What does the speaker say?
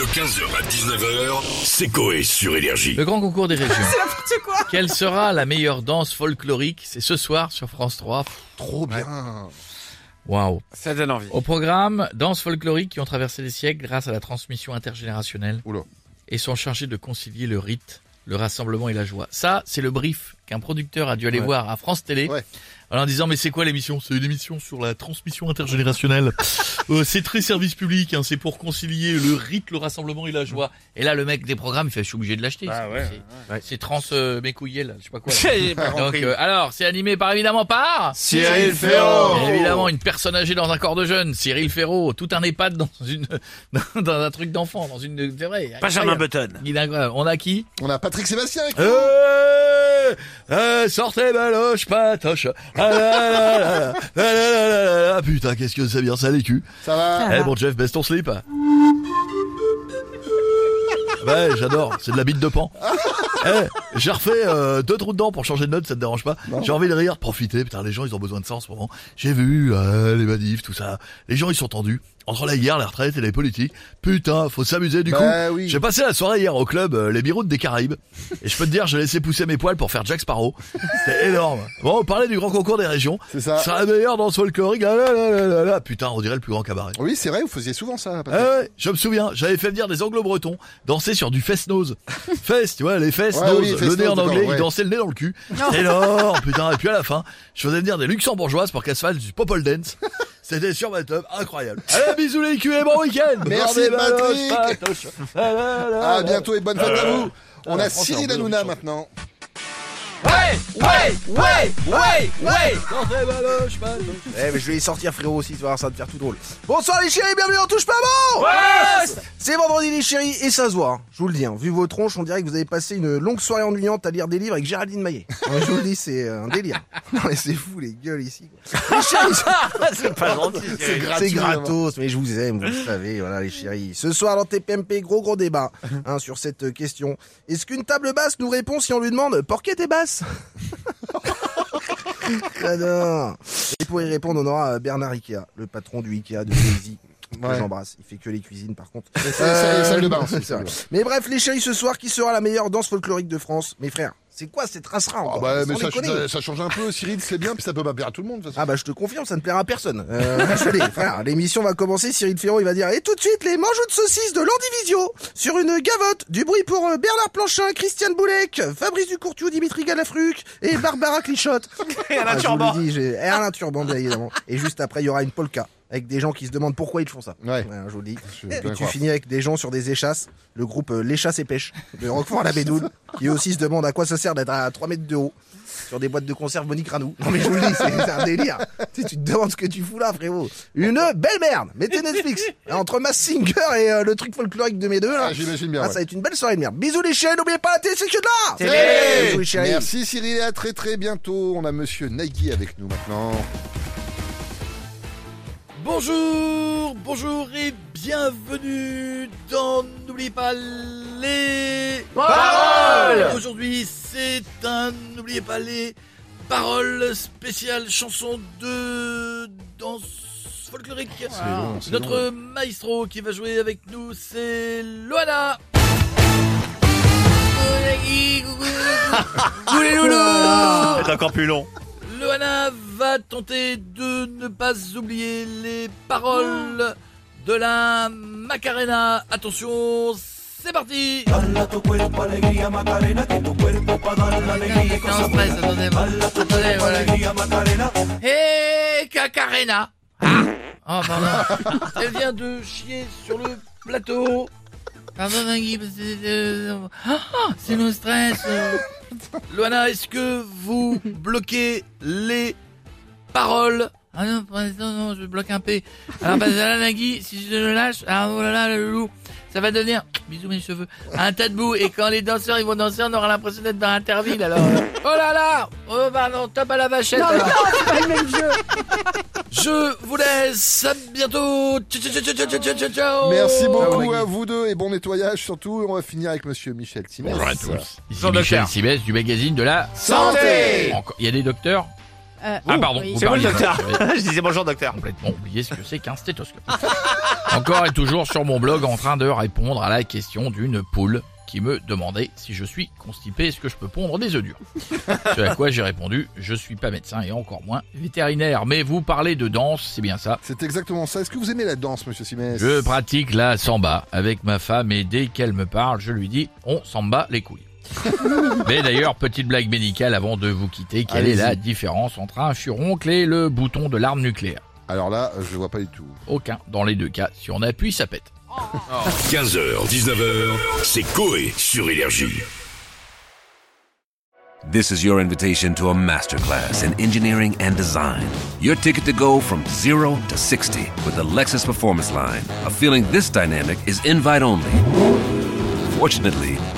De 15h à 19h, c'est Coé sur Énergie. Le grand concours des régions. N'importe quoi. Quelle sera la meilleure danse folklorique? C'est ce soir sur France 3. Pff, Trop bien. Waouh. Ça donne envie. Au programme, danses folkloriques qui ont traversé les siècles grâce à la transmission intergénérationnelle Oula. et sont chargées de concilier le rite, le rassemblement et la joie. Ça, c'est le brief qu'un producteur a dû aller Ouais. voir à France Télé. Ouais. En disant mais c'est quoi l'émission? C'est une émission sur la transmission intergénérationnelle. Euh, c'est très service public, hein, c'est pour concilier le rite, le rassemblement et la joie. Et là le mec des programmes il fait je suis obligé de l'acheter. Ah C'est- ouais, c'est- ouais. C'est trans euh, là, je sais pas quoi. là. Donc euh, alors c'est animé par évidemment par Cyril Ferraud. Évidemment une personne âgée dans un corps de jeune, Cyril Ferraud, tout un EHPAD dans une dans, dans un truc d'enfant, dans une c'est vrai. Benjamin. Button. Il est incroyable. On a qui? On a Patrick Sébastien avec nous. Euh, euh, sortez baloche patoche. Ah là là là là, ah là là là là là. Putain, qu'est-ce que c'est bien ça les culs. Ça va Eh bon Jeff, baisse ton slip. Ouais, j'adore, c'est de la bite de pan. Eh, j'ai refait euh, deux trous dedans pour changer de note, ça te dérange pas J'ai envie de rire, profiter, putain, les gens ils ont besoin de ça en ce moment. J'ai vu euh, les manifs, tout ça. Les gens ils sont tendus. Entre la guerre, la retraite et les politiques. Putain, faut s'amuser du Bah coup. oui. J'ai passé la soirée hier au club euh, Les Biroutes des Caraïbes. Et je peux te dire, j'ai laissé pousser mes poils pour faire Jack Sparrow. C'était énorme. Bon, on parlait du grand concours des régions. C'est ça. C'est la meilleure dans folklorique. Ah là là là là là. Putain, on dirait le plus grand cabaret. Oui, c'est vrai, vous faisiez souvent ça. Ah ouais, je me souviens, j'avais fait venir des anglo-bretons danser sur du fest-nose. fest, tu vois, les fesses, Ouais, oui, le nez en anglais, ouais. ils dansaient le nez dans le cul. Énorme, putain. Et puis à la fin, je faisais venir des luxembourgeoises pour qu'elles se fassent du popole dance. C'était sur ma tub, incroyable. Allez, bisous les culs et bon week-end Merci, Patrick. À bientôt et bonne fête à vous. On la a Cyril Hanouna maintenant. Ouais, ouais, ouais, ouais, ouais. Baloche. Eh mais je vais y sortir frérot aussi, tu vas voir ça va te faire tout drôle. Bonsoir les chéris, bienvenue on touche pas bon C'est vendredi les chéris et ça se voit, hein. je vous le dis, hein. vu vos tronches on dirait que vous avez passé une longue soirée ennuyante à lire des livres avec Géraldine Maillet. Ouais, je vous le dis, c'est euh, un délire. Non mais c'est fou les gueules ici. quoi. Les chéris, C'est pas gentil. C'est gratos, mais je vous aime, vous le savez, voilà les chéris. Ce soir dans TPMP, gros gros débat hein, sur cette euh, question. Est-ce qu'une table basse nous répond si on lui demande « Pour qui t'es basse ?» Et pour y répondre, on aura euh, Bernard Ikea, le patron du Ikea de Daisy. Que Ouais. j'embrasse. Il fait que les cuisines par contre. Et. Mais bref, les chéris ce soir, qui sera la meilleure danse folklorique de France? Mes frères, c'est quoi cette race-là Ah encore? bah, Sans mais ça, déconner. ça, ça change un peu, Cyril, c'est bien, puis ça peut pas plaire à tout le monde. de toute façon. Ah bah je te confirme, ça ne plaira à personne. Euh, l'émission va commencer, Cyril Ferraud il va dire Et tout de suite les manchots de saucisses de l'Andivisio Sur une gavotte, du bruit pour euh, Bernard Planchin, Christiane Boulec, Fabrice Ducourtiou, Dimitri Galafruc et Barbara Clichotte. Et Ah, Alain je Turban. vous le dis, j'ai et Alain Turban bien évidemment. Et juste après il y aura une polka avec des gens qui se demandent pourquoi ils font ça. Ouais. Voilà, je vous le dis. Je Et tu croire. finis avec des gens sur des échasses, le groupe euh, Les Chasses et Pêches de Roquefort à la Bédoune, qui aussi se demande à quoi ça sert d'être à 3 mètres de haut sur des boîtes de conserve Monique Ranou. Non mais je vous le dis, c'est un délire. Tu, sais, tu te demandes ce que tu fous là, frérot. Une belle merde. Mettez Netflix. Entre Mass Singer et euh, le truc folklorique de mes deux là. Ah, J'imagine bien. Ah, ouais. ça va être une belle soirée de merde. Bisous les chiens, n'oubliez pas la télé, c'est que de là Télé. Bisous les chéris. Merci Cyril à très très bientôt. On a Monsieur Nagui avec nous maintenant. Bonjour, bonjour et bienvenue dans N'oubliez pas les Paroles Aujourd'hui, c'est un N'oubliez pas les paroles spéciales chanson de danse folklorique. long, c'est Notre maestro qui va jouer avec nous, c'est Loana. Coucou les loulous C'est encore plus long. Loana va tenter de ne pas oublier les paroles de la Macarena. Attention, c'est parti Hé, Cacarena Ah Oh, pardon. Elle vient de chier sur le plateau. Pardon, parce que, euh, ah, c'est le stress. euh. Loana, est-ce que vous bloquez les paroles Ah non, l'instant, non, je bloque un P. Alors, bah, là, Nagui, si je le lâche, ah, oh là là, le loup, ça va devenir, bisous mes cheveux, un tas de boue. Et quand les danseurs, ils vont danser, on aura l'impression d'être dans Interville, alors. Oh là là Oh, pardon, top à la vachette. alors. Je vous laisse, à bientôt. Ciao, ciao, ciao, ciao, ciao, ciao, ciao. Merci beaucoup à vous deux et bon nettoyage surtout. On va finir avec Monsieur Michel Timès. Bonjour à tous. Ici Michel. Sibès du magazine de la Santé Encore- Il y a des docteurs Euh, Ah pardon, oui. vous C'est moi le parliez- docteur. Je disais bonjour docteur. complètement oublié ce que c'est qu'un stéthoscope. encore et toujours sur mon blog en train de répondre à la question d'une poule qui me demandait si je suis constipé, est-ce que je peux pondre des œufs durs Ce à quoi j'ai répondu, je suis pas médecin et encore moins vétérinaire, mais vous parlez de danse, c'est bien ça. C'est exactement ça. Est-ce que vous aimez la danse, monsieur Simès? Je pratique la samba avec ma femme et dès qu'elle me parle, je lui dis on samba les couilles. Mais d'ailleurs, petite blague médicale avant de vous quitter, quelle est la différence entre un furoncle et le bouton de l'arme nucléaire? Alors là, je vois pas du tout. Aucun. Dans les deux cas, si on appuie, ça pète. 15h, 19h, c'est Coé sur Énergie. This is your invitation to a masterclass in engineering and design. Your ticket to go from zero to 60 with the Lexus Performance Line. A feeling this dynamic is invite only. Fortunately,